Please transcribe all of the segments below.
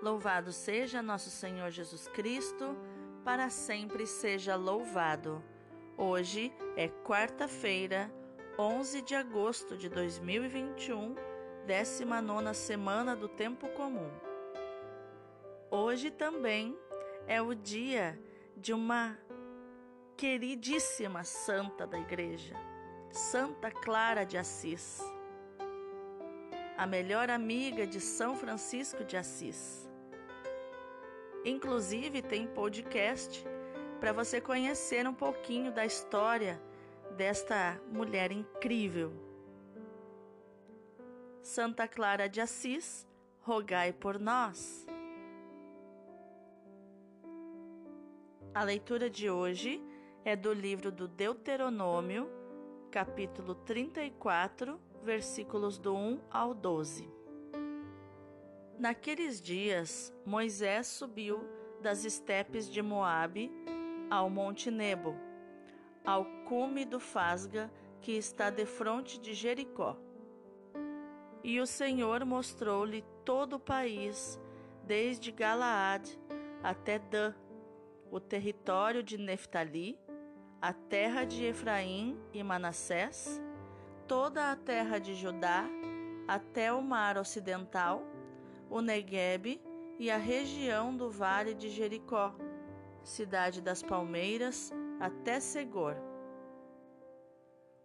Louvado seja nosso Senhor Jesus Cristo, para sempre seja louvado. Hoje é quarta-feira, 11 de agosto de 2021, 19 semana do Tempo Comum. Hoje também é o dia de uma queridíssima santa da Igreja, Santa Clara de Assis, a melhor amiga de São Francisco de Assis. Inclusive, tem podcast para você conhecer um pouquinho da história desta mulher incrível. Santa Clara de Assis, rogai por nós. A leitura de hoje é do livro do Deuteronômio, capítulo 34, versículos do 1 ao 12. Naqueles dias, Moisés subiu das estepes de Moabe ao Monte Nebo, ao cume do Fasga, que está defronte de Jericó. E o Senhor mostrou-lhe todo o país, desde Galaad até Dan, o território de Neftali, a terra de Efraim e Manassés, toda a terra de Judá, até o mar ocidental, o Neguebe e a região do vale de Jericó, cidade das palmeiras, até Segor.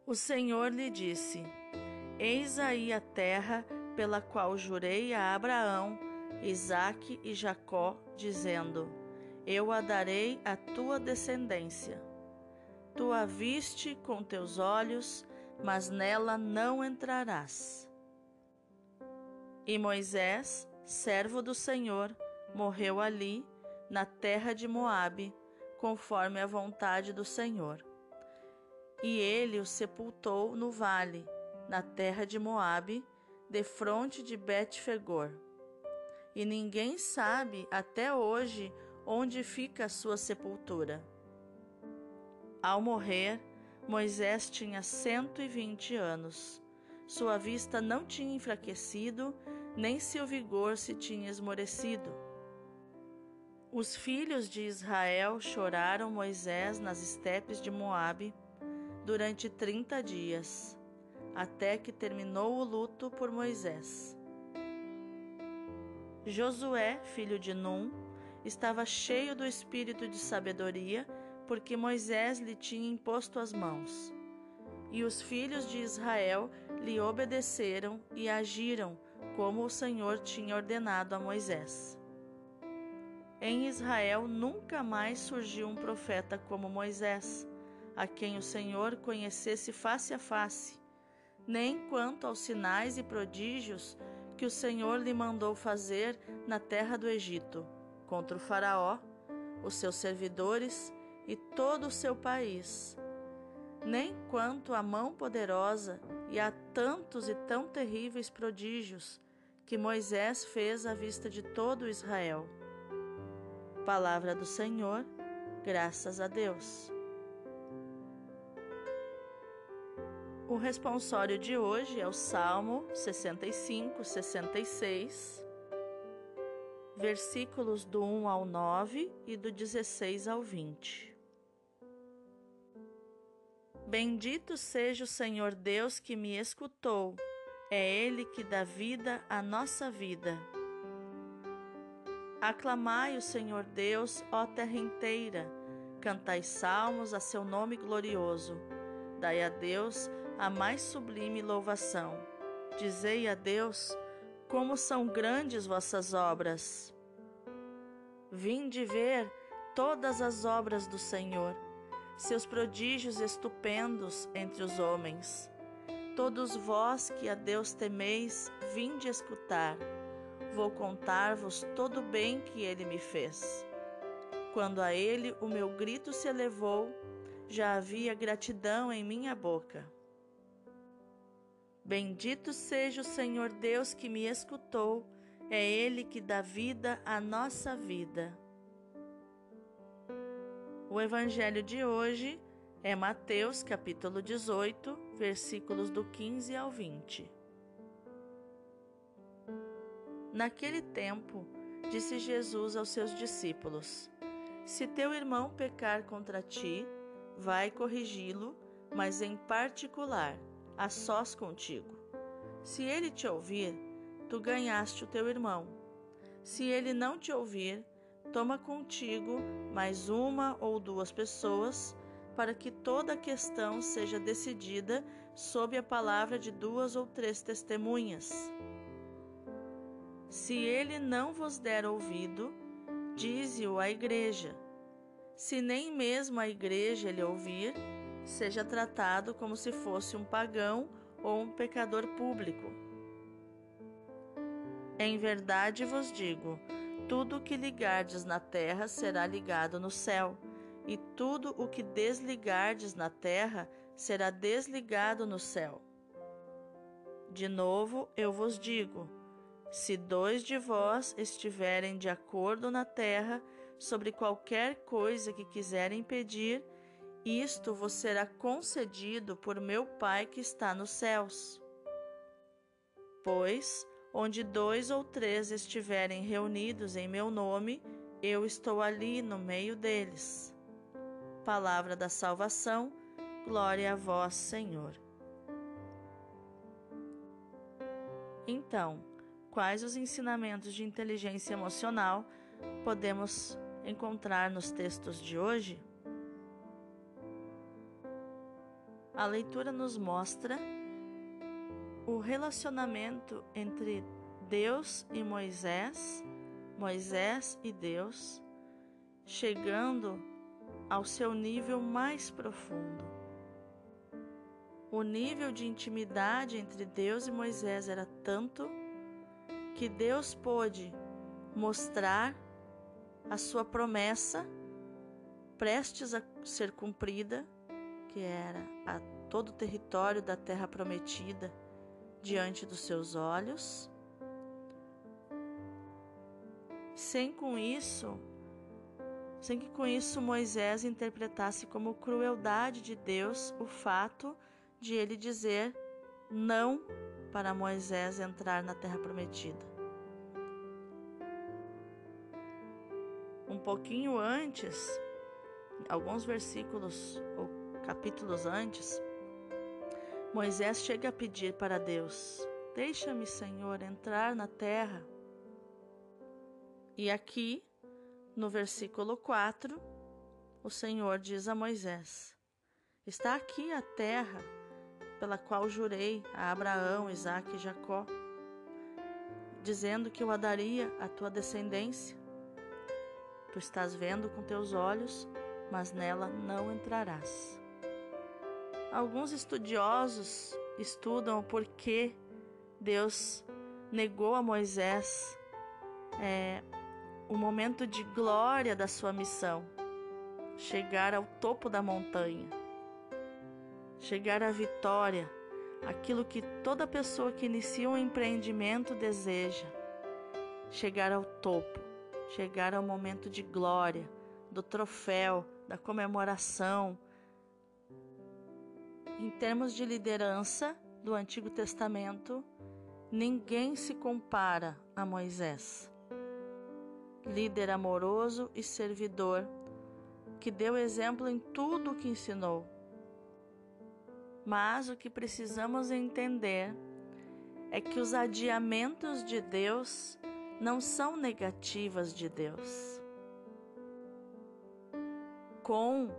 O Senhor lhe disse: Eis aí a terra pela qual jurei a Abraão, Isaque e Jacó, dizendo: Eu a darei à tua descendência. Tu a viste com teus olhos, mas nela não entrarás. E Moisés servo do Senhor, morreu ali, na terra de Moabe, conforme a vontade do Senhor. E ele o sepultou no vale, na terra de Moabe, defronte de Bet-fegor. E ninguém sabe até hoje onde fica a sua sepultura. Ao morrer, Moisés tinha cento e vinte anos. Sua vista não tinha enfraquecido nem seu vigor se tinha esmorecido. Os filhos de Israel choraram Moisés nas estepes de Moabe durante trinta dias, até que terminou o luto por Moisés. Josué, filho de Num, estava cheio do espírito de sabedoria, porque Moisés lhe tinha imposto as mãos. E os filhos de Israel lhe obedeceram e agiram como o Senhor tinha ordenado a Moisés. Em Israel nunca mais surgiu um profeta como Moisés, a quem o Senhor conhecesse face a face, nem quanto aos sinais e prodígios que o Senhor lhe mandou fazer na terra do Egito, contra o Faraó, os seus servidores e todo o seu país, nem quanto à mão poderosa e a tantos e tão terríveis prodígios que Moisés fez à vista de todo Israel. Palavra do Senhor, graças a Deus. O responsório de hoje é o Salmo 65, 66, versículos do 1 ao 9 e do 16 ao 20. Bendito seja o Senhor Deus que me escutou é Ele que dá vida à nossa vida. Aclamai o Senhor Deus, ó terra inteira, cantai salmos a seu nome glorioso. Dai a Deus a mais sublime louvação. Dizei a Deus como são grandes vossas obras. Vinde ver todas as obras do Senhor, seus prodígios estupendos entre os homens. Todos vós que a Deus temeis, vinde escutar. Vou contar-vos todo o bem que ele me fez. Quando a ele o meu grito se elevou, já havia gratidão em minha boca. Bendito seja o Senhor Deus que me escutou, é Ele que dá vida à nossa vida. O Evangelho de hoje é Mateus capítulo 18, versículos do 15 ao 20. Naquele tempo, disse Jesus aos seus discípulos: Se teu irmão pecar contra ti, vai corrigi-lo, mas em particular, a sós contigo. Se ele te ouvir, tu ganhaste o teu irmão. Se ele não te ouvir, toma contigo mais uma ou duas pessoas, para que toda a questão seja decidida sob a palavra de duas ou três testemunhas. Se ele não vos der ouvido, dize-o à igreja. Se nem mesmo a igreja lhe ouvir, seja tratado como se fosse um pagão ou um pecador público. Em verdade vos digo: tudo o que ligardes na terra será ligado no céu, e tudo o que desligardes na terra será desligado no céu. De novo eu vos digo: se dois de vós estiverem de acordo na terra sobre qualquer coisa que quiserem pedir, isto vos será concedido por meu Pai que está nos céus. Pois, onde dois ou três estiverem reunidos em meu nome, eu estou ali no meio deles. Palavra da salvação, glória a vós, Senhor. Então, quais os ensinamentos de inteligência emocional podemos encontrar nos textos de hoje? A leitura nos mostra o relacionamento entre Deus e Moisés, Moisés e Deus, chegando ao seu nível mais profundo. O nível de intimidade entre Deus e Moisés era tanto que Deus pôde mostrar a sua promessa prestes a ser cumprida, que era a todo o território da terra prometida diante dos seus olhos. Sem com isso, sem que com isso Moisés interpretasse como crueldade de Deus o fato de ele dizer não para Moisés entrar na terra prometida. Um pouquinho antes, alguns versículos ou capítulos antes, Moisés chega a pedir para Deus: Deixa-me, Senhor, entrar na terra. E aqui, no versículo 4, o Senhor diz a Moisés: Está aqui a terra pela qual jurei a Abraão, Isaque e Jacó, dizendo que eu a daria à tua descendência. Tu estás vendo com teus olhos, mas nela não entrarás. Alguns estudiosos estudam o porquê Deus negou a Moisés é, o momento de glória da sua missão, chegar ao topo da montanha chegar à vitória, aquilo que toda pessoa que inicia um empreendimento deseja, chegar ao topo, chegar ao momento de glória, do troféu, da comemoração. Em termos de liderança do Antigo Testamento, ninguém se compara a Moisés. Líder amoroso e servidor, que deu exemplo em tudo o que ensinou mas o que precisamos entender é que os adiamentos de Deus não são negativas de Deus. Com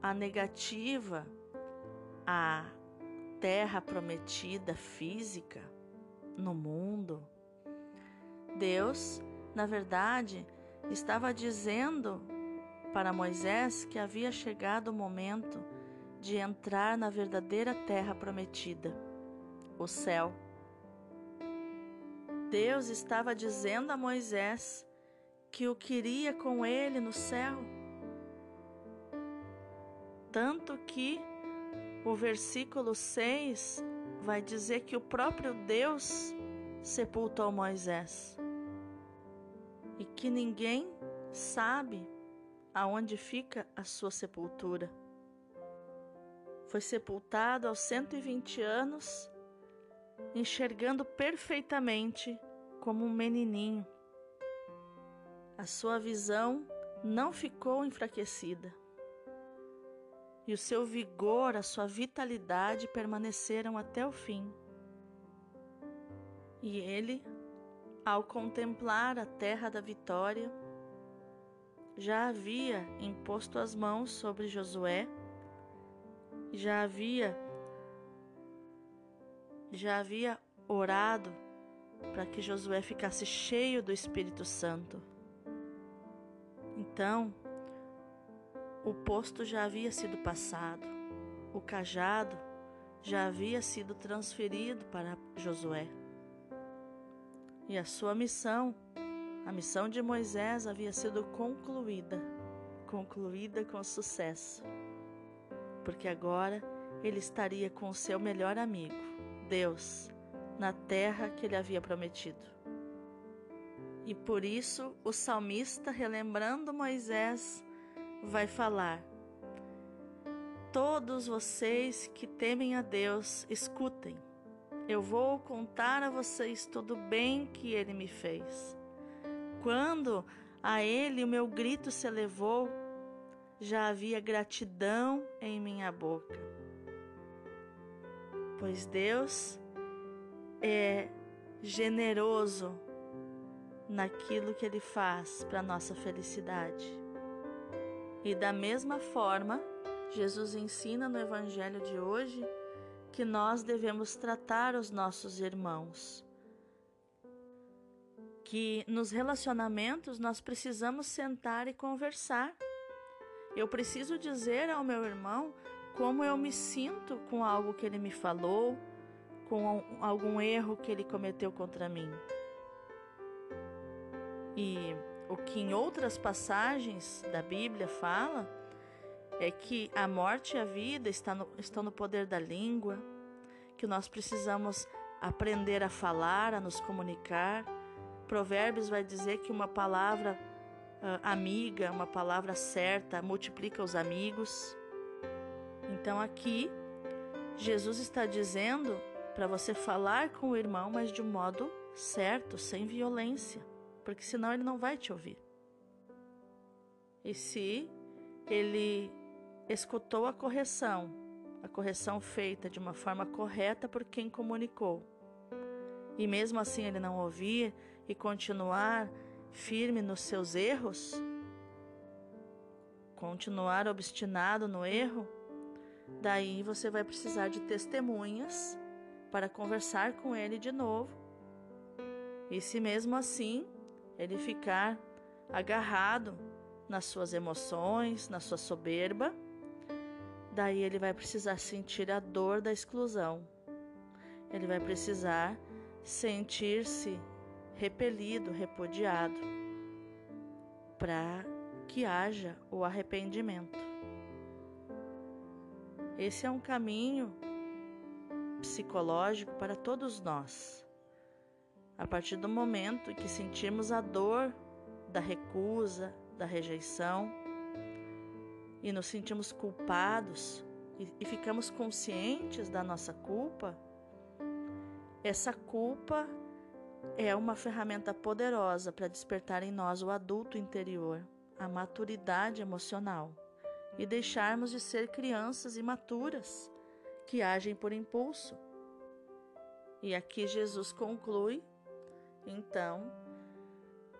a negativa, a terra prometida física no mundo, Deus, na verdade, estava dizendo para Moisés que havia chegado o momento de entrar na verdadeira terra prometida, o céu. Deus estava dizendo a Moisés que o queria com ele no céu. Tanto que o versículo 6 vai dizer que o próprio Deus sepultou Moisés e que ninguém sabe aonde fica a sua sepultura. Foi sepultado aos 120 anos, enxergando perfeitamente como um menininho. a sua visão não ficou enfraquecida. E o seu vigor, a sua vitalidade permaneceram até o fim. E ele, ao contemplar a terra da vitória, já havia imposto as mãos sobre Josué, já havia já havia orado para que Josué ficasse cheio do Espírito Santo. Então, o posto já havia sido passado, o cajado já havia sido transferido para Josué. E a sua missão, a missão de Moisés, havia sido concluída, concluída com sucesso, porque agora ele estaria com o seu melhor amigo, Deus, na terra que ele havia prometido. E por isso o salmista, relembrando Moisés, vai falar: Todos vocês que temem a Deus, escutem. Eu vou contar a vocês todo o bem que ele me fez. Quando a ele o meu grito se elevou, já havia gratidão em minha boca. Pois Deus é generoso naquilo que Ele faz para nossa felicidade. E da mesma forma, Jesus ensina no Evangelho de hoje que nós devemos tratar os nossos irmãos. Que nos relacionamentos nós precisamos sentar e conversar. Eu preciso dizer ao meu irmão como eu me sinto com algo que ele me falou, com algum erro que ele cometeu contra mim. E o que em outras passagens da Bíblia fala é que a morte e a vida estão no, estão no poder da língua, que nós precisamos aprender a falar, a nos comunicar. Provérbios vai dizer que uma palavra uh, amiga, uma palavra certa, multiplica os amigos. Então aqui, Jesus está dizendo para você falar com o irmão, mas de um modo certo, sem violência, porque senão ele não vai te ouvir. E se ele escutou a correção, a correção feita de uma forma correta por quem comunicou, e mesmo assim ele não ouvir e continuar firme nos seus erros, continuar obstinado no erro, daí você vai precisar de testemunhas para conversar com ele de novo. E se mesmo assim ele ficar agarrado nas suas emoções, na sua soberba, daí ele vai precisar sentir a dor da exclusão. Ele vai precisar sentir-se repelido, repudiado, para que haja o arrependimento. Esse é um caminho psicológico para todos nós. A partir do momento que sentimos a dor da recusa, da rejeição, e nos sentimos culpados e, e ficamos conscientes da nossa culpa, essa culpa é uma ferramenta poderosa para despertar em nós o adulto interior, a maturidade emocional e deixarmos de ser crianças imaturas que agem por impulso. E aqui Jesus conclui, então,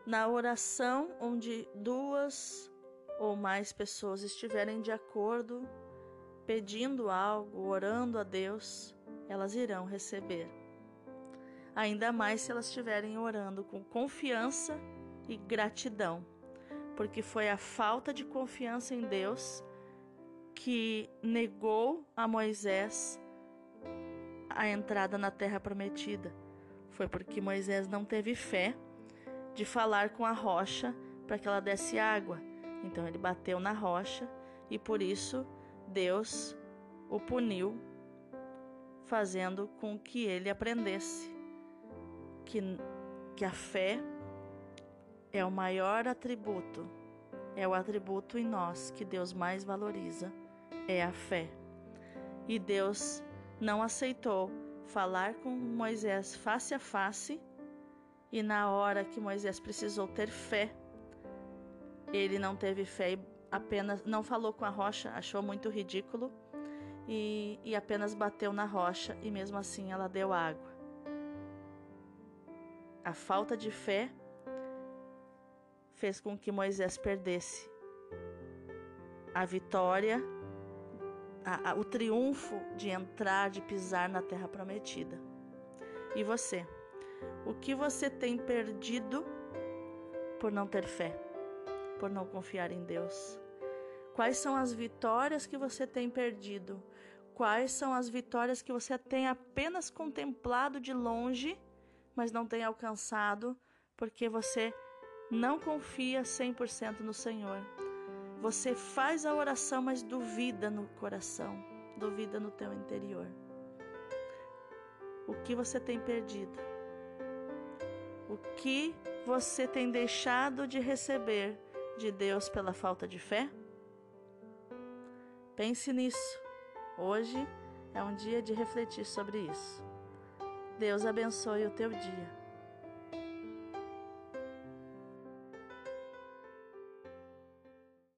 na oração onde duas ou mais pessoas estiverem de acordo, pedindo algo, orando a Deus, elas irão receber. Ainda mais se elas estiverem orando com confiança e gratidão, porque foi a falta de confiança em Deus que negou a Moisés a entrada na terra prometida. Foi porque Moisés não teve fé de falar com a rocha para que ela desse água. Então ele bateu na rocha e por isso Deus o puniu, fazendo com que ele aprendesse que, que a fé é o maior atributo, é o atributo em nós que Deus mais valoriza é a fé. E Deus não aceitou falar com Moisés face a face, e na hora que Moisés precisou ter fé Ele não teve fé e apenas não falou com a rocha, achou muito ridículo e, e apenas bateu na rocha e mesmo assim ela deu água. A falta de fé fez com que Moisés perdesse a vitória, a, a, o triunfo de entrar, de pisar na terra prometida. E você? O que você tem perdido por não ter fé, por não confiar em Deus? Quais são as vitórias que você tem perdido? Quais são as vitórias que você tem apenas contemplado de longe? mas não tem alcançado porque você não confia 100% no Senhor. Você faz a oração, mas duvida no coração, duvida no teu interior. O que você tem perdido? O que você tem deixado de receber de Deus pela falta de fé? Pense nisso. Hoje é um dia de refletir sobre isso. Deus abençoe o teu dia.